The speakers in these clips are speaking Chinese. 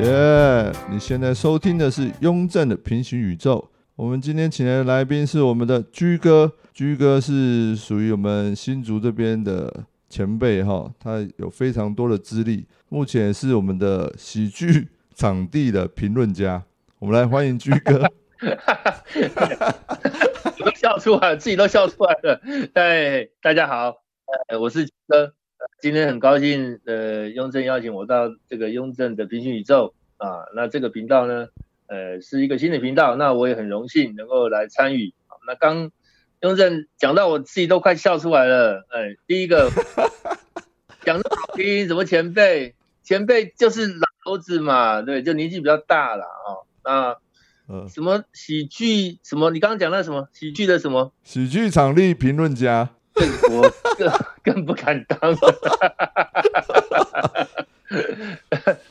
耶！你现在收听的是雍正的平行宇宙。我们今天请来的来宾是我们的居哥，居哥是属于我们新竹这边的前辈哈，他有非常多的资历，目前是我们的喜剧场地的评论家。我们来欢迎居哥。哈哈哈都笑出来了，自己都笑出来了。哎，大家好，呃，我是居哥。今天很高兴，呃，雍正邀请我到这个雍正的平行宇宙啊。那这个频道呢，呃，是一个新的频道，那我也很荣幸能够来参与。那刚雍正讲到我自己都快笑出来了。哎，第一个 讲的好听，什么前辈？前辈就是老头子嘛，对，就年纪比较大了啊。那什么喜剧？什么？你刚刚讲那什么喜剧的什么？喜剧场地评论家。我更更不敢当，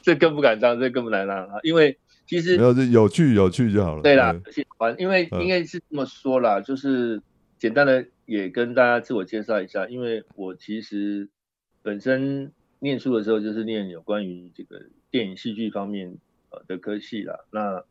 这更不敢当，这更不难当啊！因为其实没有这有趣有趣就好了。对啦，因为应该是这么说啦，就是简单的也跟大家自我介绍一下，因为我其实本身念书的时候就是念有关于这个电影戏剧方面呃的科系啦。那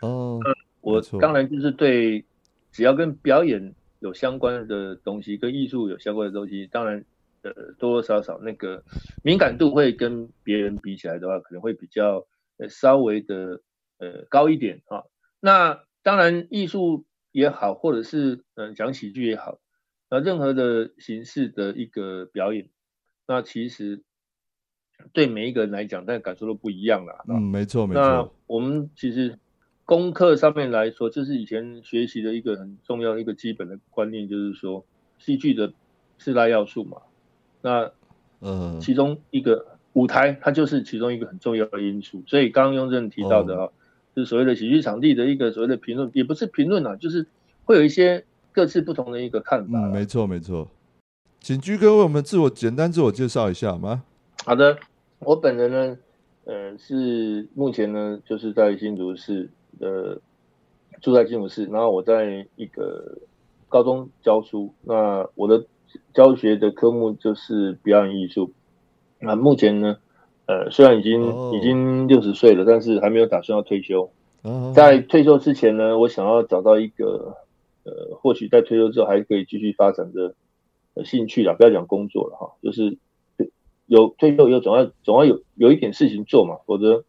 哦，我当然就是对只要跟表演。有相关的东西，跟艺术有相关的东西，当然，呃，多多少少那个敏感度会跟别人比起来的话，可能会比较呃稍微的呃高一点啊。那当然，艺术也好，或者是嗯讲喜剧也好，那任何的形式的一个表演，那其实对每一个人来讲，但感受都不一样啦。嗯，没错，没错。那我们其实。功课上面来说，这是以前学习的一个很重要一个基本的观念，就是说戏剧的四大要素嘛。那嗯，其中一个舞台，它就是其中一个很重要的因素。所以刚刚雍正提到的啊，就是所谓的喜剧场地的一个所谓的评论，也不是评论啊，就是会有一些各自不同的一个看法。嗯，没错没错。请居哥为我们自我简单自我介绍一下吗？好的，我本人呢，呃，是目前呢就是在新竹市。呃，住在金武市，然后我在一个高中教书。那我的教学的科目就是表演艺术。那目前呢，呃，虽然已经已经六十岁了，但是还没有打算要退休。在退休之前呢，我想要找到一个呃，或许在退休之后还可以继续发展的兴趣啦，不要讲工作了哈，就是有退休以后总要总要有有一点事情做嘛，否则。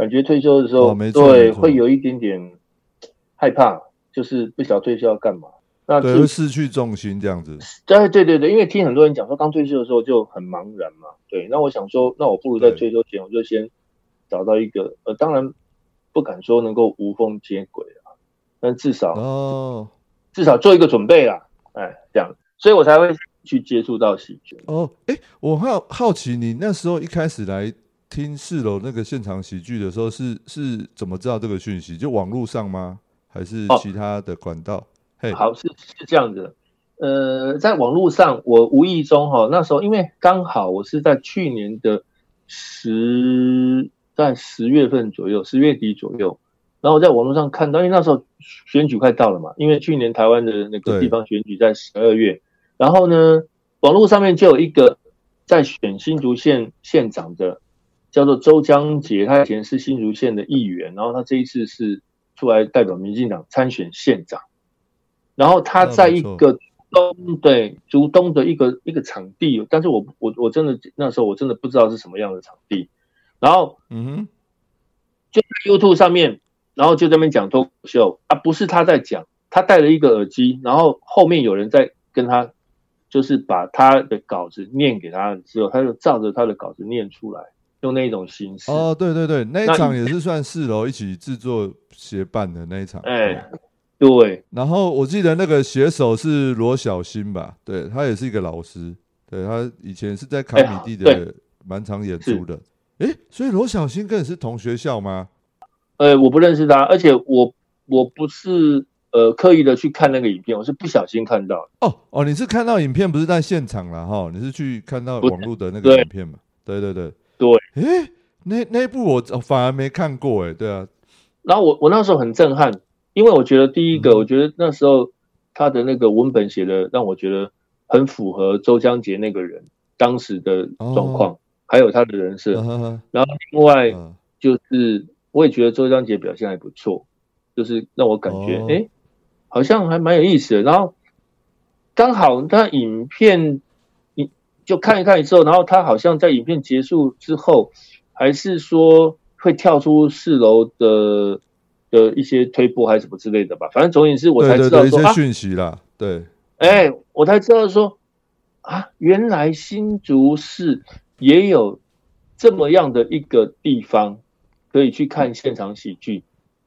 感觉退休的时候，对，会有一点点害怕，就是不晓得退休要干嘛。那对，失去重心这样子。对对对对，因为听很多人讲说，刚退休的时候就很茫然嘛。对，那我想说，那我不如在退休前，我就先找到一个，呃，当然不敢说能够无缝接轨啊，但至少哦，至少做一个准备啦。哎，这样，所以我才会去接触到喜剧。哦，哎，我好好奇，你那时候一开始来。听四楼那个现场喜剧的时候，是是怎么知道这个讯息？就网络上吗？还是其他的管道？嘿，好，是是这样子。呃，在网络上，我无意中哈，那时候因为刚好我是在去年的十在十月份左右，十月底左右，然后我在网络上看到，因为那时候选举快到了嘛，因为去年台湾的那个地方选举在十二月，然后呢，网络上面就有一个在选新竹县县长的。叫做周江杰，他以前是新竹县的议员，然后他这一次是出来代表民进党参选县长，然后他在一个东对竹东的一个一个场地，但是我我我真的那时候我真的不知道是什么样的场地，然后嗯哼，就在 YouTube 上面，然后就在那边讲脱口秀啊，不是他在讲，他戴了一个耳机，然后后面有人在跟他，就是把他的稿子念给他之后，他就照着他的稿子念出来。用那种形式哦，对对对，那一场也是算四楼一起制作协办的那一场。哎，对。然后我记得那个写手是罗小新吧？对他也是一个老师，对他以前是在卡米蒂的满场演出的。哎，所以罗小新跟你是同学校吗？呃，我不认识他，而且我我不是呃刻意的去看那个影片，我是不小心看到。哦哦，你是看到影片，不是在现场了哈？你是去看到网络的那个影片嘛？对对对。对，哎，那那一部我反而没看过，哎，对啊。然后我我那时候很震撼，因为我觉得第一个，我觉得那时候他的那个文本写的让我觉得很符合周江杰那个人当时的状况，还有他的人设。然后另外，就是我也觉得周江杰表现还不错，就是让我感觉诶好像还蛮有意思的。然后刚好他影片你就看一看之后，然后他好像在影片结束之后，还是说会跳出四楼的的一些推播还是什么之类的吧。反正总而言之，我才知道说啊，讯息啦，对，哎、我才知道说啊，原来新竹市也有这么样的一个地方可以去看现场喜剧。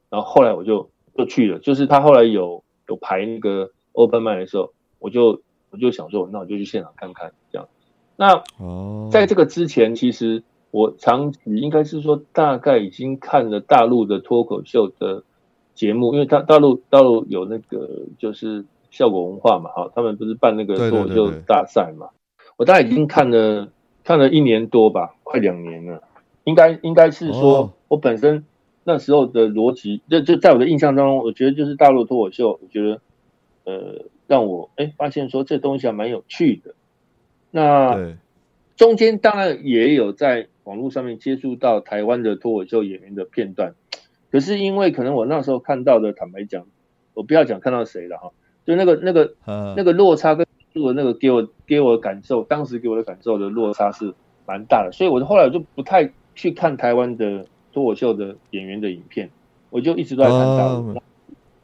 然后后来我就就去了，就是他后来有有排那个 open m i 的时候，我就我就想说，那我就去现场看看。那哦，在这个之前，其实我长期应该是说大概已经看了大陆的脱口秀的节目，因为大大陆大陆有那个就是效果文化嘛，哈，他们不是办那个脱口秀大赛嘛，我大概已经看了看了一年多吧，快两年了，应该应该是说、哦。我本身那时候的逻辑，就就在我的印象当中，我觉得就是大陆脱口秀，我觉得呃让我哎发现说这东西还蛮有趣的，那。中间当然也有在网络上面接触到台湾的脱口秀演员的片段，可是因为可能我那时候看到的，坦白讲，我不要讲看到谁了哈，就那个那个那那个落差跟录的那个给我给我的感受，当时给我的感受的落差是蛮大的，所以我后来我就不太去看台湾的脱口秀的演员的影片，我就一直都在看大陆，哦。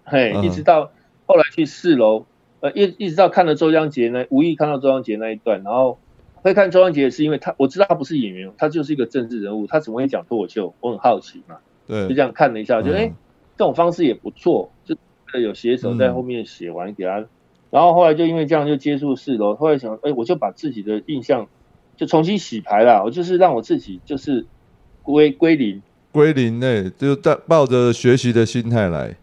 嘿，嗯。一直到后来去四楼，呃，一一直到看了周江杰那无意看到周江杰那一段，然后会看周江杰是因为他我知道他不是演员，他就是一个政治人物，他怎么会讲脱口秀？我很好奇嘛，对。就这样看了一下，就嗯。哎、诶这种方式也不错，就有写手在后面写完给他，然后后来就因为这样就接触四楼，后来想，哎、我就把自己的印象就重新洗牌啦，我就是让我自己就是归归零，归零内，就带抱着学习的心态来，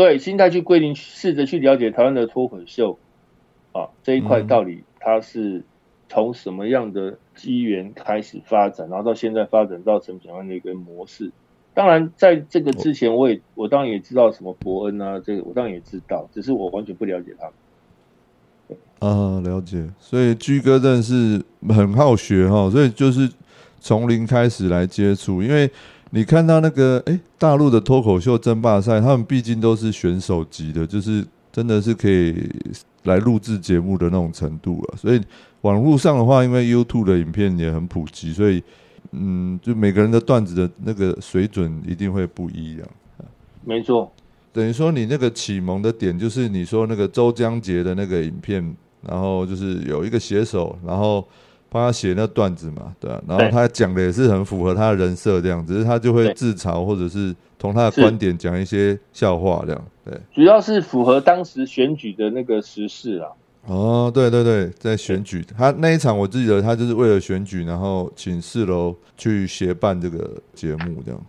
对，心态去归零，试着去了解台湾的脱口秀啊这一块嗯到底它是从什么样的机缘开始发展，然后到现在发展到成怎样的一个模式。当然，在这个之前，我也我当然也知道什么伯恩啊，这个我当然也知道，只是我完全不了解他们。啊，了解。所以居哥真的是很好学哈，所以就是从零开始来接触，因为你看到那个诶大陆的脱口秀争霸赛，他们毕竟都是选手级的，就是真的是可以来录制节目的那种程度了。所以网络上的话，因为 YouTube 的影片也很普及，所以嗯，就每个人的段子的那个水准一定会不一样。没错，等于说你那个启蒙的点，就是你说那个周江杰的那个影片，然后就是有一个写手，然后帮他写那段子嘛，对啊，然后他讲的也是很符合他的人设这样，只是他就会自嘲或者是从他的观点讲一些笑话这样，对。主要是符合当时选举的那个时事啊。哦，对对对，在选举，他那一场我记得他就是为了选举，然后请四楼去协办这个节目这样，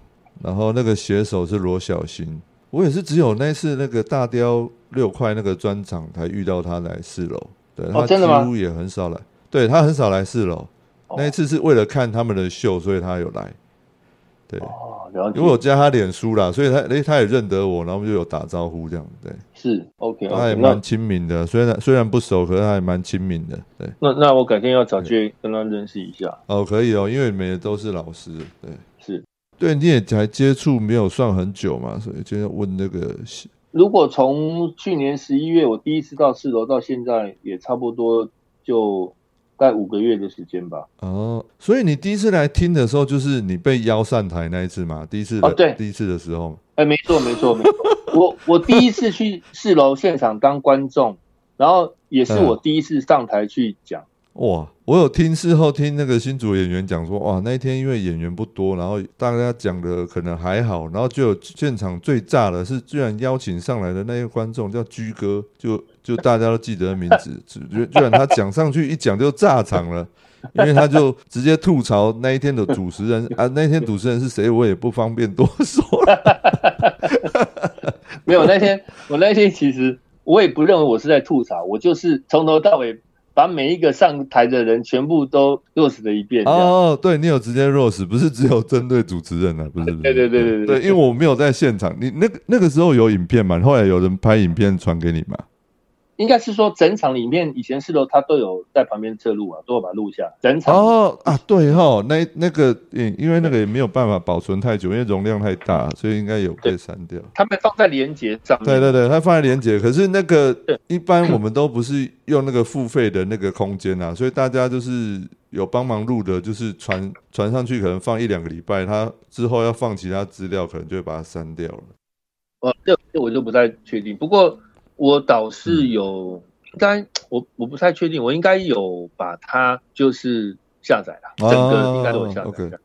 然后那个写手是罗小新，我也是只有那次那个大雕六块那个专场才遇到他来四楼，对他几乎也很少来，对他很少来四楼，哦。那一次是为了看他们的秀，所以他有来，对，哦，了解。因为，我加他脸书啦，所以他诶他也认得我，然后我们就有打招呼这样，对，是 OK 他也蛮亲民的，虽然虽然不熟，可是他也蛮亲民的，对。那那我改天要找机会跟他认识一下。哦，可以哦，因为你们也都是老师，对。是，对，你也才接触没有算很久嘛，所以就要问那个如果从去年十一月我第一次到四楼到现在，也差不多就大概五个月的时间吧。哦，所以你第一次来听的时候，就是你被邀上台那一次嘛，第一次的、哦对第一次的时候，哎，没错，没错，没错。我我第一次去四楼现场当观众，然后也是我第一次上台去讲。哇，我有听事后听那个新主演员讲说，哇，那一天因为演员不多，然后大家讲的可能还好，然后就有现场最炸的是，居然邀请上来的那个观众叫居哥，就就大家都记得名字，居居然他讲上去一讲就炸场了。因为他就直接吐槽那一天的主持人啊，那天主持人是谁，我也不方便多说了。没有那天，我那天其实我也不认为我是在吐槽，我就是从头到尾把每一个上台的人全部都 roast 了一遍。哦，对你有直接 rose，不是只有针对主持人啊，不是不是。对对对对对对，因为我没有在现场，你那个那个时候有影片嘛？后来有人拍影片传给你嘛？应该是说整场里面以前四楼他都有在旁边侧录啊，都有把它录下。整场哦啊，对哈，那那个因因为那个也没有办法保存太久，因为容量太大，所以应该有被删掉。他们放在连接上面。对对对，它放在连接，可是那个一般我们都不是用那个付费的那个空间啊，所以大家就是有帮忙录的，就是传传上去，可能放一两个礼拜，他之后要放其他资料，可能就会把它删掉了。哦，这这我就不太确定，不过。我倒是有，应该我我不太确定，我应该有把它就是下载了，整个应该都有下载。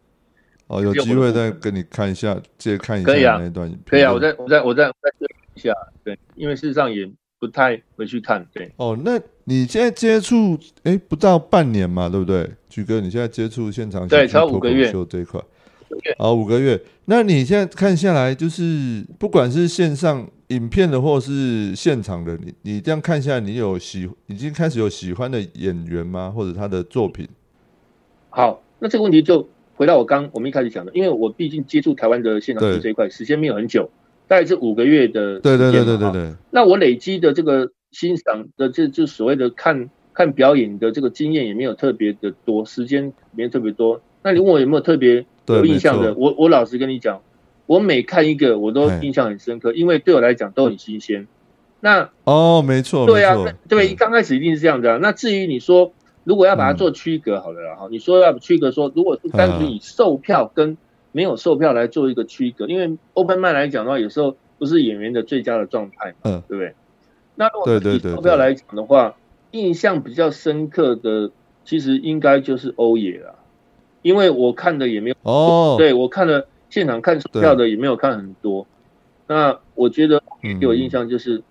哦，有机会再跟你看一下，借看一下那段影片。可以啊，我再我再我再再对一下。对，因为事实上也不太回去看。对。哦，那你现在接触哎不到半年嘛，对不对？举哥，你现在接触现场对，超五个月这一块。好，五个月。那你现在看下来，就是不管是线上。影片的或是现场的，你你这样看下来，你有喜已经开始有喜欢的演员吗？或者他的作品？好，那这个问题就回到我刚我们一开始讲的，因为我毕竟接触台湾的现场剧这一块时间没有很久，大概是五个月的对对对对对对。那我累积的这个欣赏的这就所谓的看看表演的这个经验也没有特别的多，时间没有特别多。那你问我有没有特别有印象的？我我老实跟你讲。我每看一个，我都印象很深刻，因为对我来讲都很新鲜。那哦，没错，对啊，对，刚开始一定是这样的。那至于你说，如果要把它做区隔，好了啦，哈，你说要区隔，说如果是单纯以售票跟没有售票来做一个区隔，因为 open 麦来讲的话，有时候不是演员的最佳的状态，嗯，对不对？那如果以售票来讲的话，印象比较深刻的，其实应该就是欧野了，因为我看的也没有哦，对我看了。现场看票的也没有看很多，那我觉得给我印象就是，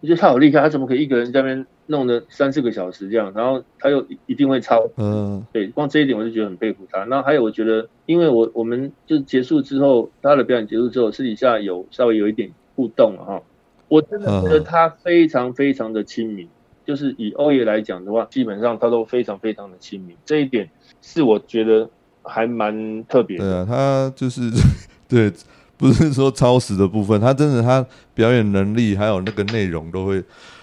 我觉得他好厉害，他怎么可以一个人在那边弄了三四个小时这样，然后他又一定会超，嗯，对，光这一点我就觉得很佩服他。然后还有我觉得，因为我我们就结束之后，他的表演结束之后，私底下有稍微有一点互动了哈，我真的觉得他非常非常的亲民，就是以欧爷来讲的话，基本上他都非常非常的亲民，这一点是我觉得。还蛮特别。对啊，他就是 对，不是说超时的部分，他真的他表演能力还有那个内容都会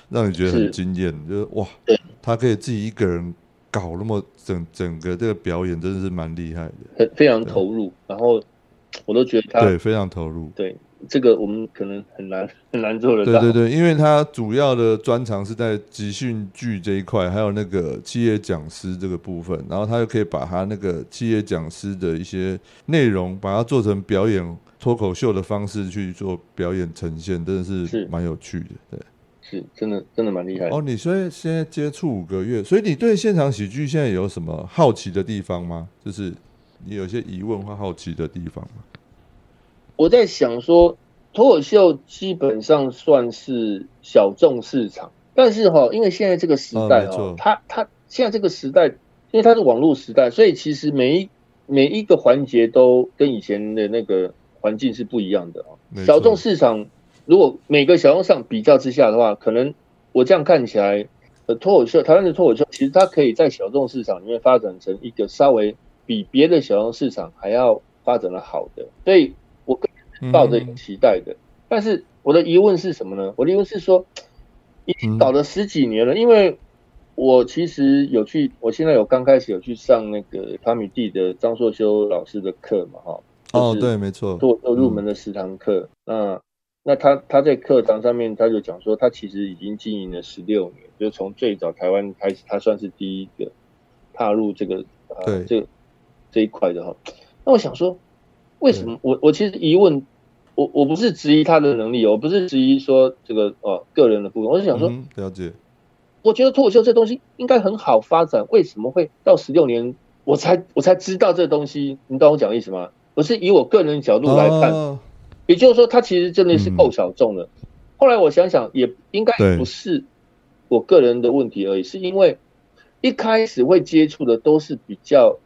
让你觉得很惊艳，就是哇，他可以自己一个人搞那么整整个这个表演，真的是蛮厉害的，很非常投入。然后我都觉得他对非常投入，对。这个我们可能很难 很难做得到。对对对，因为他主要的专长是在集训剧这一块，还有那个企业讲师这个部分，然后他又可以把他那个企业讲师的一些内容，把它做成表演脱口秀的方式去做表演呈现，真的是蛮有趣的。对，是真的真的蛮厉害。哦，你所以现在接触五个月，所以你对现场喜剧现在有什么好奇的地方吗？就是你有些疑问或好奇的地方吗？我在想说，脱口秀基本上算是小众市场，但是哈，因为现在这个时代哦，它它现在这个时代，因为它是网络时代，所以其实每一每一个环节都跟以前的那个环境是不一样的啊。小众市场，如果每个小众上比较之下的话，可能我这样看起来，呃，脱口秀台湾的脱口秀，其实它可以在小众市场里面发展成一个稍微比别的小众市场还要发展的好的，所以。我抱着期待的，但是我的疑问是什么呢？我的疑问是说，已经搞了十几年了，因为我其实有去，我现在有刚开始有去上那个卡米蒂的张硕修老师的课嘛，哈。哦，对，没错，做做入门的十堂课。那那他他在课堂上面他就讲说，他其实已经经营了十六年，就从最早台湾开始，他算是第一个踏入这个呃这这一块的哈。那我想说。为什么我我其实疑问，我我不是质疑他的能力，我不是质疑说这个呃个人的部分，我是想说了解。我觉得脱口秀这东西应该很好发展，为什么会到十六年我才我才知道这东西？你懂我讲意思吗？我是以我个人角度来看，也就是说，它其实真的是够小众的。后来我想想，也应该不是我个人的问题而已，是因为一开始会接触的都是比较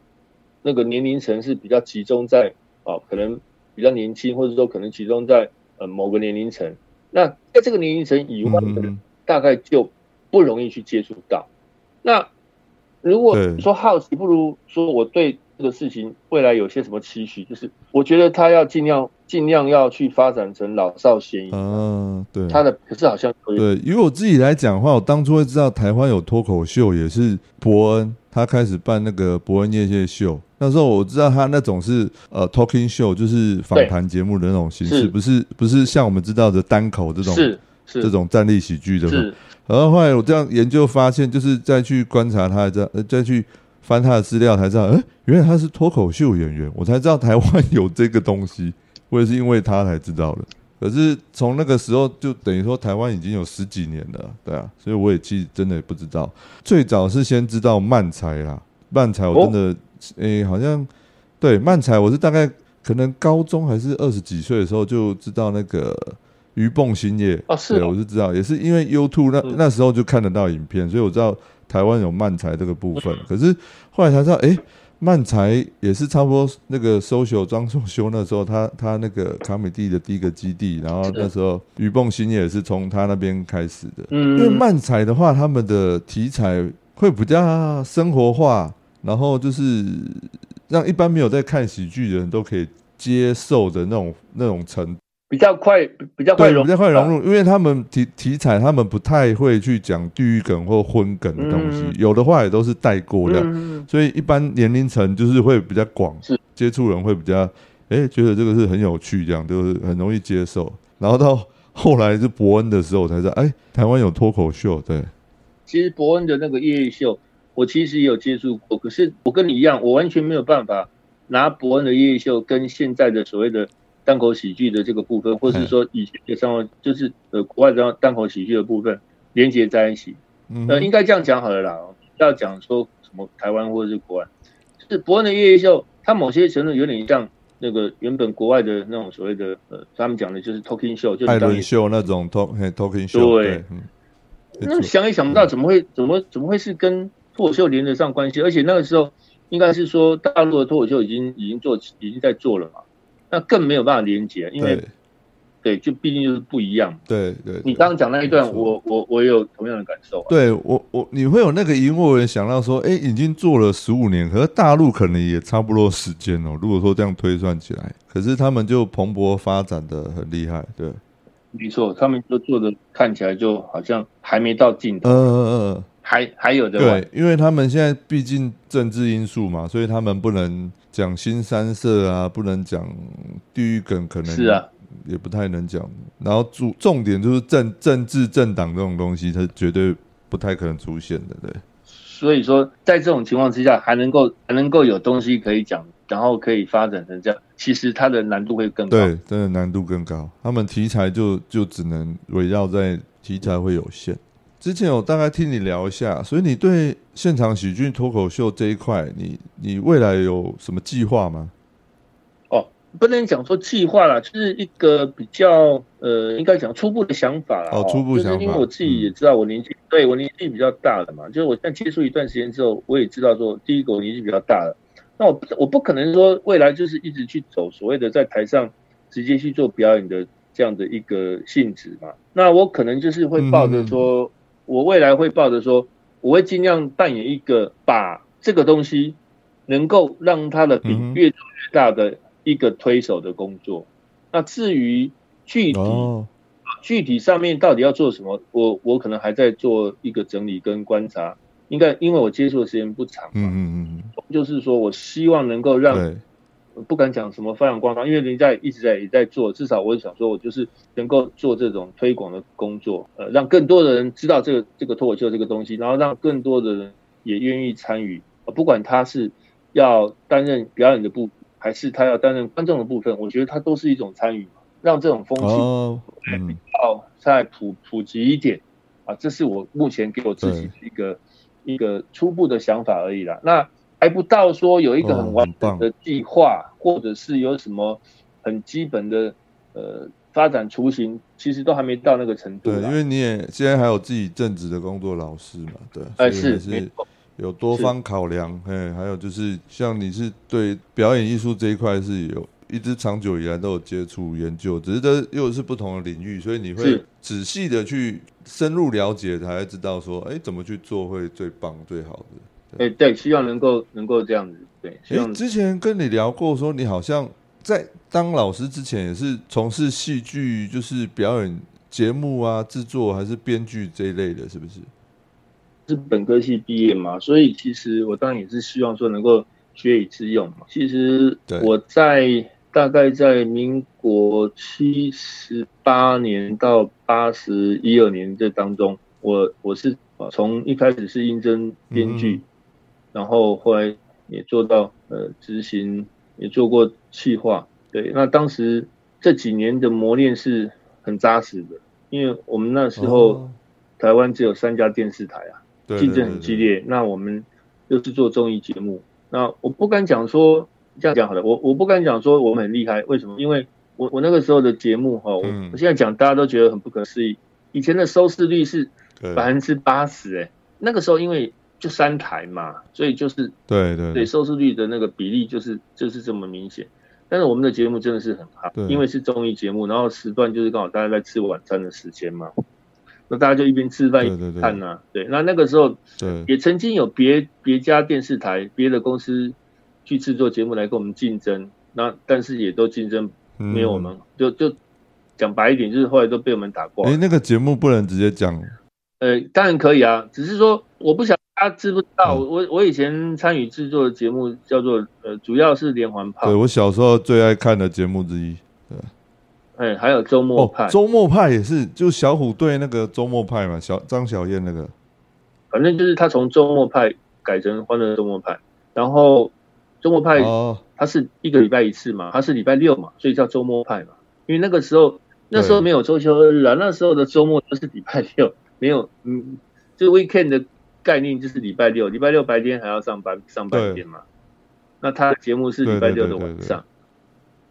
那个年龄层是比较集中在。哦，可能比较年轻，或者说可能集中在呃某个年龄层。那在这个年龄层以外的人，大概就不容易去接触到。那如果说好奇，不如说我对这个事情未来有些什么期许？就是我觉得他要尽量尽量要去发展成老少咸宜。嗯，对。他的可是好像对，以我自己来讲的话，我当初会知道台湾有脱口秀，也是伯恩他开始办那个伯恩夜夜秀。那时候我知道他那种是呃 talking show，就是访谈节目的那种形式，不是不是像我们知道的单口这种是是这种站立喜剧的。然后后来我这样研究发现，就是再去观察他，再再去翻他的资料，才知道，哎，原来他是脱口秀演员。我才知道台湾有这个东西，我也是因为他才知道的。可是从那个时候，就等于说台湾已经有十几年了，对啊，所以我也其实真的也不知道。最早是先知道漫才啦，漫才我真的，诶，好像对漫才，我是大概可能高中还是二十几岁的时候就知道那个。鱼蹦兴业哦，是，我是知道，也是因为 YouTube 那那时候就看得到影片，所以我知道台湾有漫才这个部分。可是后来才知道，哎，漫才也是差不多那个 social 张仲修那时候，他他那个卡米蒂的第一个基地，然后那时候鱼蹦兴业也是从他那边开始的。嗯，因为漫才的话，他们的题材会比较生活化，然后就是让一般没有在看喜剧的人都可以接受的那种那种程。比较快，比较快融，比较快融入，因为他们题题材，他们不太会去讲地狱梗或婚梗的东西，有的话也都是带过的，所以一般年龄层就是会比较广，接触人会比较，哎，觉得这个是很有趣，这样就是很容易接受。然后到后来是伯恩的时候，才知道，哎，台湾有脱口秀，对。其实伯恩的那个夜夜秀，我其实也有接触过，可是我跟你一样，我完全没有办法拿伯恩的夜夜秀跟现在的所谓的。单口喜剧的这个部分，或者是说以前的生活，就是呃国外的单口喜剧的部分连接在一起，呃，应该这样讲好了啦。要讲说什么台湾或者是国外，就是伯恩的夜夜秀，它某些程度有点像那个原本国外的那种所谓的呃，他们讲的就是 talking show，就是艾伦秀那种 talk talking show。对，那想也想不到怎么会怎么怎么会是跟脱口秀连得上关系？而且那个时候应该是说大陆的脱口秀已经已经做已经在做了嘛。那更没有办法连接，因为对，就毕竟就是不一样。对对，你刚刚讲那一段，我我我有同样的感受。对我我你会有那个疑惑，想到说，哎，已经做了十五年，可是大陆可能也差不多时间哦。如果说这样推算起来，可是他们就蓬勃发展的很厉害。对，没错，他们就做的看起来就好像还没到尽头。嗯嗯嗯。还还有的对，因为他们现在毕竟政治因素嘛，所以他们不能讲新三色啊，不能讲地域梗，可能是啊，也不太能讲。然后主重点就是政政治政党这种东西，它绝对不太可能出现的，对。所以说，在这种情况之下，还能够还能够有东西可以讲，然后可以发展成这样，其实它的难度会更高，对，真的难度更高。他们题材就就只能围绕在题材会有限。之前我大概听你聊一下，所以你对现场喜剧脱口秀这一块，你你未来有什么计划吗？哦，不能讲说计划啦，就是一个比较呃，应该讲初步的想法啦。哦，初步想法。因为我自己也知道，我年纪对我年纪比较大了嘛，就是我现在接触一段时间之后，我也知道说，第一个我年纪比较大了，那我我不可能说未来就是一直去走所谓的在台上直接去做表演的这样的一个性质嘛。那我可能就是会抱着说。我未来会抱着说，我会尽量扮演一个把这个东西能够让它的饼越做越大的一个推手的工作。那至于具体具体上面到底要做什么，我我可能还在做一个整理跟观察。应该因为我接触的时间不长嘛，嗯嗯嗯，就是说我希望能够让。不敢讲什么发扬光大，因为人家一直在也在做，至少我想说，我就是能够做这种推广的工作，呃，让更多的人知道这个这个脱口秀这个东西，然后让更多的人也愿意参与，不管他是要担任表演的部，还是他要担任观众的部分，我觉得他都是一种参与，让这种风气比较再普普及一点啊，这是我目前给我自己的一个一个初步的想法而已啦。那。还不到说有一个很完整的计划，或者是有什么很基本的呃发展雏形，其实都还没到那个程度。对，因为你也现在还有自己正职的工作，老师嘛，对，哎是是有多方考量，哎，还有就是像你是对表演艺术这一块是有一直长久以来都有接触研究，只是这又是不同的领域，所以你会仔细的去深入了解，才会知道说，哎，怎么去做会最棒最好的。哎，对，希望能够能够这样子。对，希望之前跟你聊过，说你好像在当老师之前也是从事戏剧，就是表演节目啊、制作还是编剧这一类的，是不是？是本科系毕业嘛，所以其实我当然也是希望说能够学以致用嘛。其实我在大概在民国七十八年到八十一二年这当中，我我是从一开始是应征编剧，然后后来也做到呃执行，也做过企划。对，那当时这几年的磨练是很扎实的，因为我们那时候台湾只有三家电视台啊。竞争很激烈，那我们又是做综艺节目，那我不敢讲说这样讲好了，我我不敢讲说我们很厉害，为什么？因为我我那个时候的节目哈，我现在讲大家都觉得很不可思议，以前的收视率是百分之八十，哎，那个时候因为就三台嘛，所以就是对对对收视率的那个比例就是就是这么明显，但是我们的节目真的是很好，因为是综艺节目，然后时段就是刚好大家在吃晚餐的时间嘛。那大家就一边吃饭一边看呐，对，那那个时候，对，也曾经有别别家电视台、别的公司去制作节目来跟我们竞争，那但是也都竞争没有我们，就就讲白一点，就是后来都被我们打过。哎，那个节目不能直接讲。呃，当然可以啊，只是说我不晓得大家知不知道，我我以前参与制作的节目叫做呃，主要是连环炮。对我小时候最爱看的节目之一。对。哎，还有周末派，周末派也是，就小虎队那个周末派嘛，小张小燕那个，反正就是他从周末派改成欢乐周末派，然后周末派，哦，他是一个礼拜一次嘛，他是礼拜六嘛，所以叫周末派嘛，因为那个时候那时候没有周休二日啊，那时候的周末都是礼拜六，没有，嗯，就 weekend 的概念就是礼拜六，礼拜六白天还要上班上半天嘛，那他的节目是礼拜六的晚上，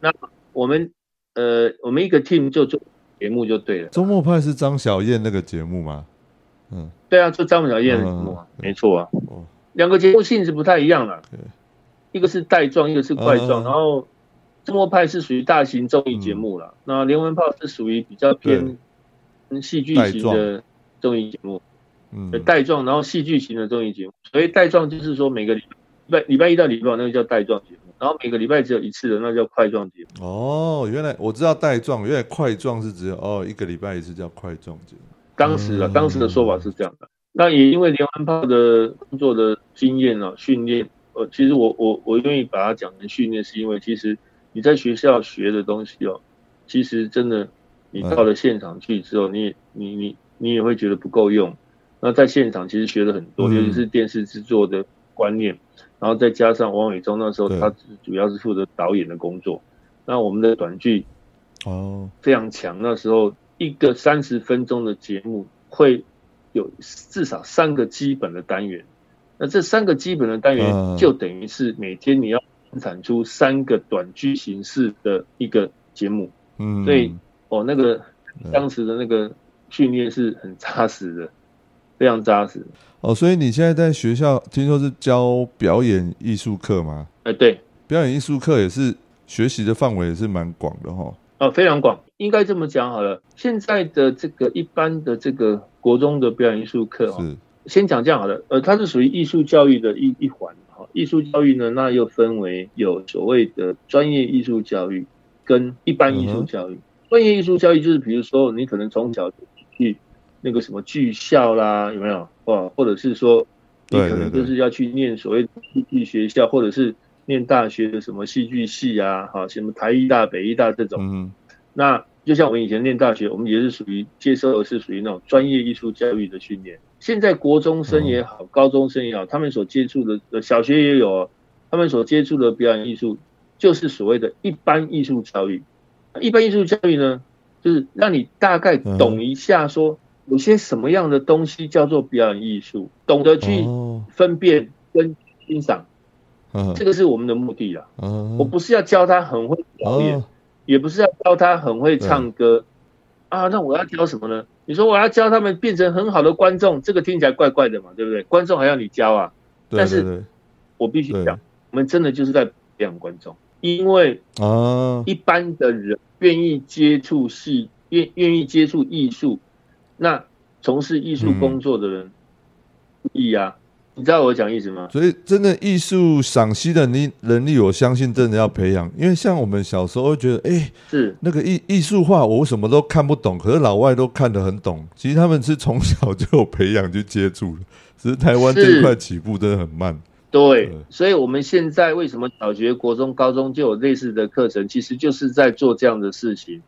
那我们。呃，我们一个 team 就做节目就对了。周末派是张小燕那个节目吗？嗯，对啊，就张小燕的节目，没错啊。两个节目性质不太一样了，一个是带状，一个是怪状。然后周末派是属于大型综艺节目了，那连环炮是属于比较偏戏剧型的综艺节目。嗯，带状，然后戏剧型的综艺节目。所以带状就是说每个礼拜礼拜一到礼拜五那个叫带状节目。然后每个礼拜只有一次的，那叫块状节目。哦，原来我知道带状，原来块状是只有哦一个礼拜一次叫块状节目。当时啊，当时的说法是这样的。那也因为连环炮的工作的经验啊，训练，呃，其实我我我愿意把它讲成训练，是因为其实你在学校学的东西哦，其实真的你到了现场去之后，你也你你你也会觉得不够用。那在现场其实学了很多，尤其是电视制作的观念。然后再加上王伟忠那时候，他主要是负责导演的工作。那我们的短剧哦非常强，那时候一个三十分钟的节目会有至少三个基本的单元。那这三个基本的单元就等于是每天你要生产出三个短剧形式的一个节目。嗯，所以哦那个当时的那个训练是很扎实的。非常扎实哦，所以你现在在学校听说是教表演艺术课吗？哎，对，表演艺术课也是学习的范围也是蛮广的哈。哦，非常广，应该这么讲好了。现在的这个一般的这个国中的表演艺术课哦，先讲这样好了。呃，它是属于艺术教育的一一环哈。艺术教育呢，那又分为有所谓的专业艺术教育跟一般艺术教育。专业艺术教育就是比如说你可能从小去。那个什么剧校啦，有没有？哦，或者是说，你可能就是要去念所谓戏剧学校，或者是念大学的什么戏剧系啊，哈，什么台艺大、北艺大这种。嗯。那就像我们以前念大学，我们也是属于接受的是属于那种专业艺术教育的训练。现在国中生也好，高中生也好，他们所接触的，小学也有，他们所接触的表演艺术，就是所谓的一般艺术教育。一般艺术教育呢，就是让你大概懂一下说。有些什么样的东西叫做表演艺术？懂得去分辨跟欣赏，这个是我们的目的啦。我不是要教他很会表演，也不是要教他很会唱歌啊。那我要教什么呢？你说我要教他们变成很好的观众，这个听起来怪怪的嘛，对不对？观众还要你教啊？但是，我必须讲，我们真的就是在培养观众，因为啊，一般的人愿意接触戏，愿愿意接触艺术。那从事艺术工作的人，意啊，你知道我讲意思吗？所以真的艺术赏析的能能力，我相信真的要培养。因为像我们小时候会觉得，哎，是那个艺艺术画，我什么都看不懂，可是老外都看得很懂。其实他们是从小就有培养去接触了，只是台湾这块起步真的很慢。对，所以我们现在为什么小学、国中、高中就有类似的课程，其实就是在做这样的事情，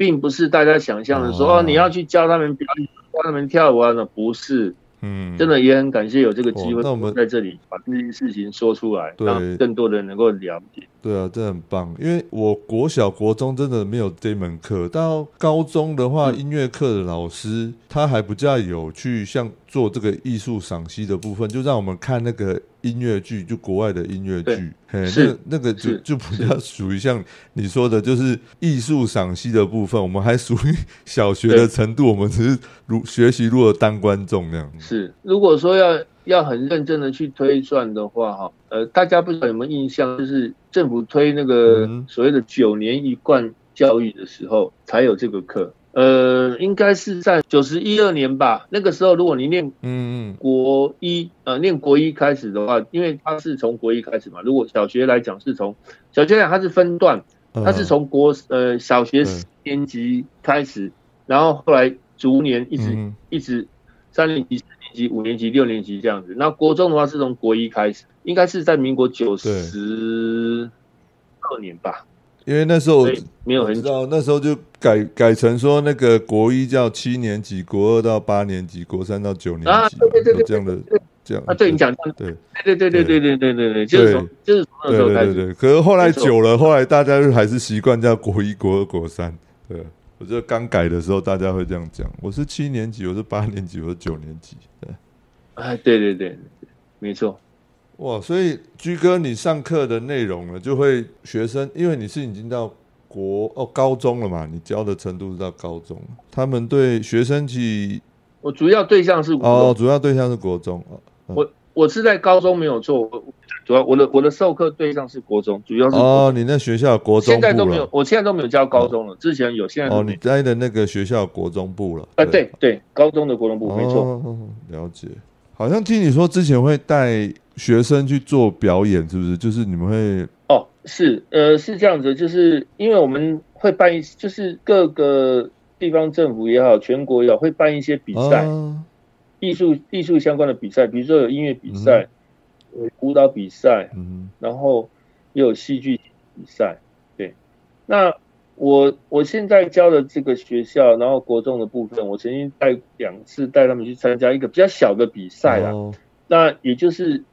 并不是大家想象的说，哦，你要去教他们表演、教他们跳舞啊，那不是。嗯，真的也很感谢有这个机会，那我们在这里把这件事情说出来，让更多的人能够了解。对啊，这很棒。因为我国小、国中真的没有这门课，到高中的话，音乐课的老师他还不叫有去像做这个艺术赏析的部分，就让我们看那个音乐剧，就国外的音乐剧。嘿那那个就就比较属于像你说的，就是艺术赏析的部分。我们还属于小学的程度，我们只是如学习如何当观众那样。是，如果说要。要很认真的去推算的话，哈，呃，大家不知道有没有印象，就是政府推那个所谓的九年一贯教育的时候，才有这个课。呃，应该是在九十一二年吧。那个时候，如果你念嗯国一，呃，念国一开始的话，因为它是从国一开始嘛。如果小学来讲是从小学来讲它是分段，它是从国呃小学四年级开始，然后后来逐年一直一直三年级。四年级五年级、六年级这样子，那国中的话是从国一开始，应该是在民国九十二年吧。因为那时候没有很知道，那时候就改改成说那个国一叫七年级，国二到八年级，国三到九年级，对对对，这样的这样啊，对你讲对对对对对对对对对，就是从就是从那时候开始。可是后来久了，后来大家还是习惯叫国一、国二、国三，对。我觉得刚改的时候，大家会这样讲。我是七年级，我是八年级，我是九年级。对，哎，对对对，没错。哇，所以居哥，你上课的内容呢，就会学生，因为你是已经到国哦高中了嘛，你教的程度是到高中，他们对学生去，我主要对象是哦，主要对象是国中啊，我。我是在高中没有做，主要我的我的授课对象是国中，主要是哦，你那学校国中现在都没有，我现在都没有教高中了，之前有，现在哦，你待的那个学校国中部了，啊，对对，高中的国中部没错，了解。好像听你说之前会带学生去做表演，是不是？就是你们会哦，是呃是这样子，就是因为我们会办一，就是各个地方政府也好，全国也好，会办一些比赛。艺术艺术相关的比赛，比如说有音乐比赛、舞蹈比赛，然后也有戏剧比赛。对，那我我现在教的这个学校，然后国中的部分，我曾经带两次带他们去参加一个比较小的比赛啊。那也就是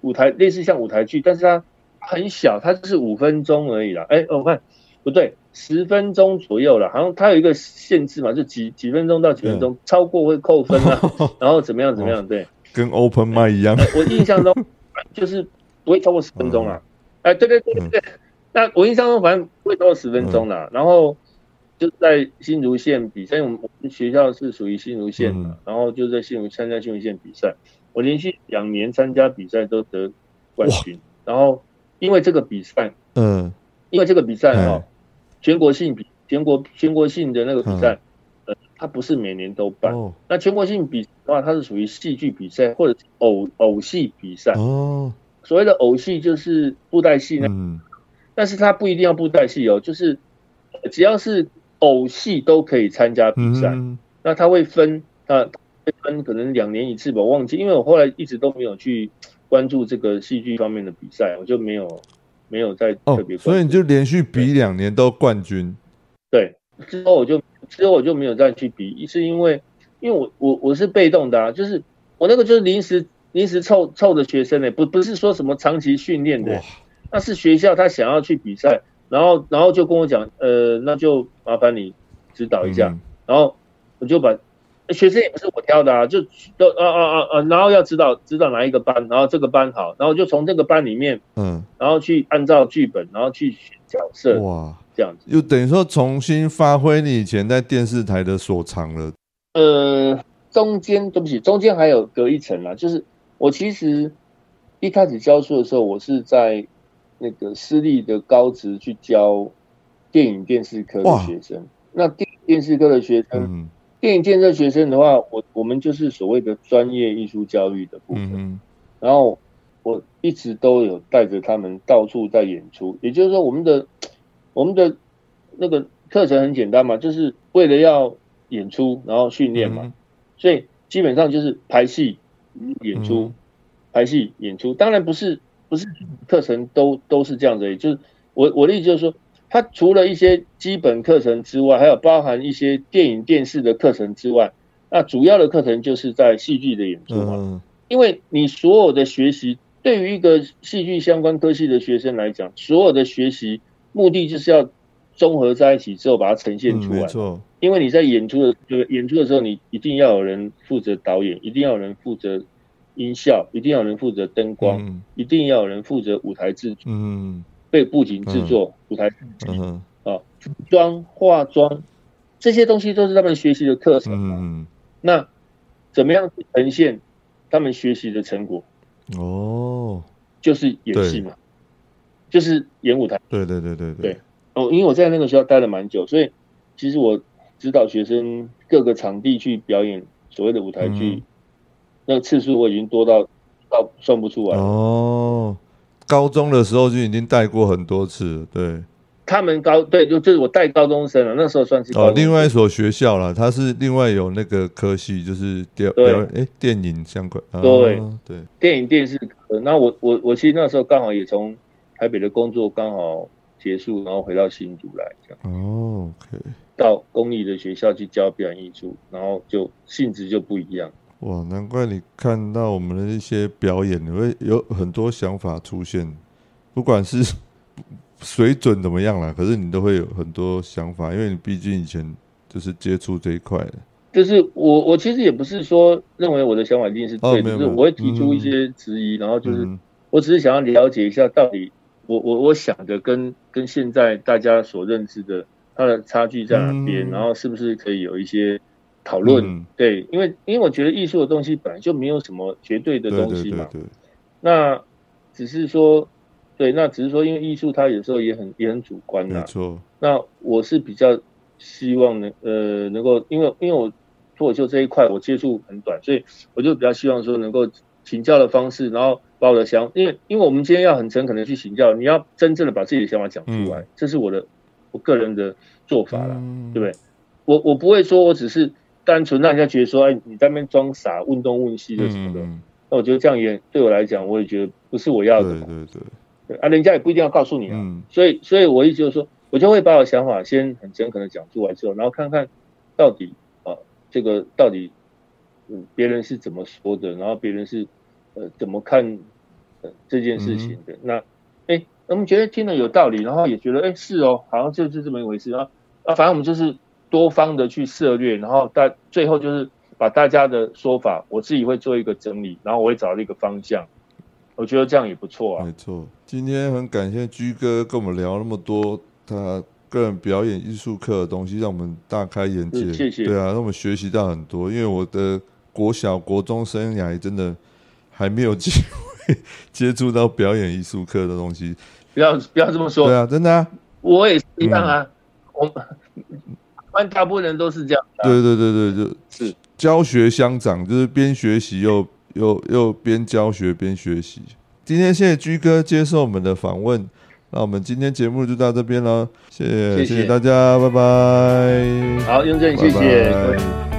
舞台类似像舞台剧，但是它很小，它就是五分钟而已啦。哎，我看不对。十分钟左右了，好像它有一个限制嘛，就几几分钟到几分钟，超过会扣分啊，然后怎么样怎么样，对，跟 open m i 一样。我印象中 就是不会超过十分钟啊，哎，对对对对对，那我印象中反正不会超过十分钟啦。然后就在新竹县比赛，我们学校是属于新竹县的，然后就在新竹参加新竹县比赛，我连续两年参加比赛都得冠军，然后因为这个比赛，嗯，因为这个比赛哈。全国性比全国全国性的那个比赛，呃，它不是每年都办。那全国性比的话，它是属于戏剧比赛或者偶偶戏比赛。哦，所谓的偶戏就是布袋戏呢。嗯，但是他不一定要布袋戏哦，就是只要是偶戏都可以参加比赛。那他会分，啊，分可能两年一次吧，我忘记，因为我后来一直都没有去关注这个戏剧方面的比赛，我就没有。没有再特别，所以你就连续比两年都冠军。对，之后我就之后我就没有再去比，是因为因为我我我是被动的，啊，就是我那个就是临时临时凑凑的学生呢，不不是说什么长期训练的，那是学校他想要去比赛，然后然后就跟我讲，呃，那就麻烦你指导一下，然后我就把。学生也不是我挑的啊，就都啊啊啊啊，然后要指导指导哪一个班，然后这个班好，然后就从这个班里面，嗯，然后去按照剧本，然后去选角色，哇，这样子，就等于说重新发挥你以前在电视台的所长了。呃，中间对不起，中间还有隔一层啦，就是我其实一开始教书的时候，我是在那个私立的高职去教电影电视科的学生，那电电视科的学生。电影建设学生的话，我我们就是所谓的专业艺术教育的部分。然后我一直都有带着他们到处在演出，也就是说，我们的我们的那个课程很简单嘛，就是为了要演出，然后训练嘛，嗯所以基本上就是排戏、演出、嗯排戏、演出。当然不是不是课程都都是这样子而已，就是我我的意思就是说，它除了一些基本课程之外，还有包含一些电影、电视的课程之外，那主要的课程就是在戏剧的演出嘛。嗯因为你所有的学习，对于一个戏剧相关科系的学生来讲，所有的学习目的就是要综合在一起之后把它呈现嗯，出来。没错，因为你在演出的这个演出的时候，你一定要有人负责导演，一定要有人负责音效，一定要有人负责灯光，嗯。一定要有人负责舞台制作、嗯。被布景制作、舞台嗯啊、服装、化妆这些东西都是他们学习的课程。嗯。那怎么样呈现他们学习的成果？嗯哦，就是演戏嘛，就是演舞台。对对对对对。哦，因为我在那个学校待了蛮久，所以其实我指导学生各个场地去表演所谓的舞台剧，嗯那个次数我已经多到到算不出来了。哦，高中的时候就已经带过很多次了，对。他们高对，就就是我带高中生了，那时候算是高哦，另外一所学校了，它是另外有那个科系，就是电对表哎电影相关。啊对对，电影电视科。那我我我其实那时候刚好也从台北的工作刚好结束，然后回到新竹来，这样哦，OK，到公立的学校去教表演艺术，然后就性质就不一样。哇，难怪你看到我们的一些表演，你会有很多想法出现，不管是 水准怎么样啦，可是你都会有很多想法，因为你毕竟以前就是接触这一块。的。就是我我其实也不是说认为我的想法一定是对就是我会提出一些质疑，然后就是嗯我只是想要了解一下到底我我我想的跟跟现在大家所认知的它的差距在哪边，嗯。然后是不是可以有一些讨论？嗯对，因为因为我觉得艺术的东西本来就没有什么绝对的对东西嘛，对对对，那只是说对，那只是说因为艺术它有时候也很也很主观呐、没错，那我是比较希望能呃能够，因为因为我脱口秀这一块我接触很短，所以我就比较希望说能够请教的方式，然后把我的想，因为因为我们今天要很诚恳的去请教，你要真正的把自己的想法讲出来，嗯这是我的我个人的做法了，嗯对不对？我我不会说我只是单纯让人家觉得说，哎，你在那边装傻、问东问西的什么的，嗯，那我觉得这样也对我来讲，我也觉得不是我要的。嘛，对对对，对啊，人家也不一定要告诉你啊，嗯。所以，所以我一直就是说，我就会把我想法先很诚恳的讲出来之后，然后看看到底啊，这个到底嗯别人是怎么说的，然后别人是呃怎么看呃这件事情的。那哎，我们觉得听了有道理，然后也觉得哎是哦，好像就是这么一回事啊啊，反正我们就是多方的去涉略，然后大最后就是把大家的说法，我自己会做一个整理，然后我会找到一个方向。我觉得这样也不错啊没。错。今天很感谢居哥跟我们聊那么多他个人表演艺术课的东西，让我们大开眼界。嗯谢谢对啊，让我们学习到很多。因为我的国小、国中生涯真的还没有机会 接触到表演艺术课的东西。不要不要这么说，对啊，真的啊。我也是一样啊，我大部分人都是这样、啊。对对对对，就是教学相长，就是边学习又又又边教学边学习。今天谢谢居哥接受我们的访问，那我们今天节目就到这边了，谢谢谢谢大家，拜拜。好，雍正，谢谢。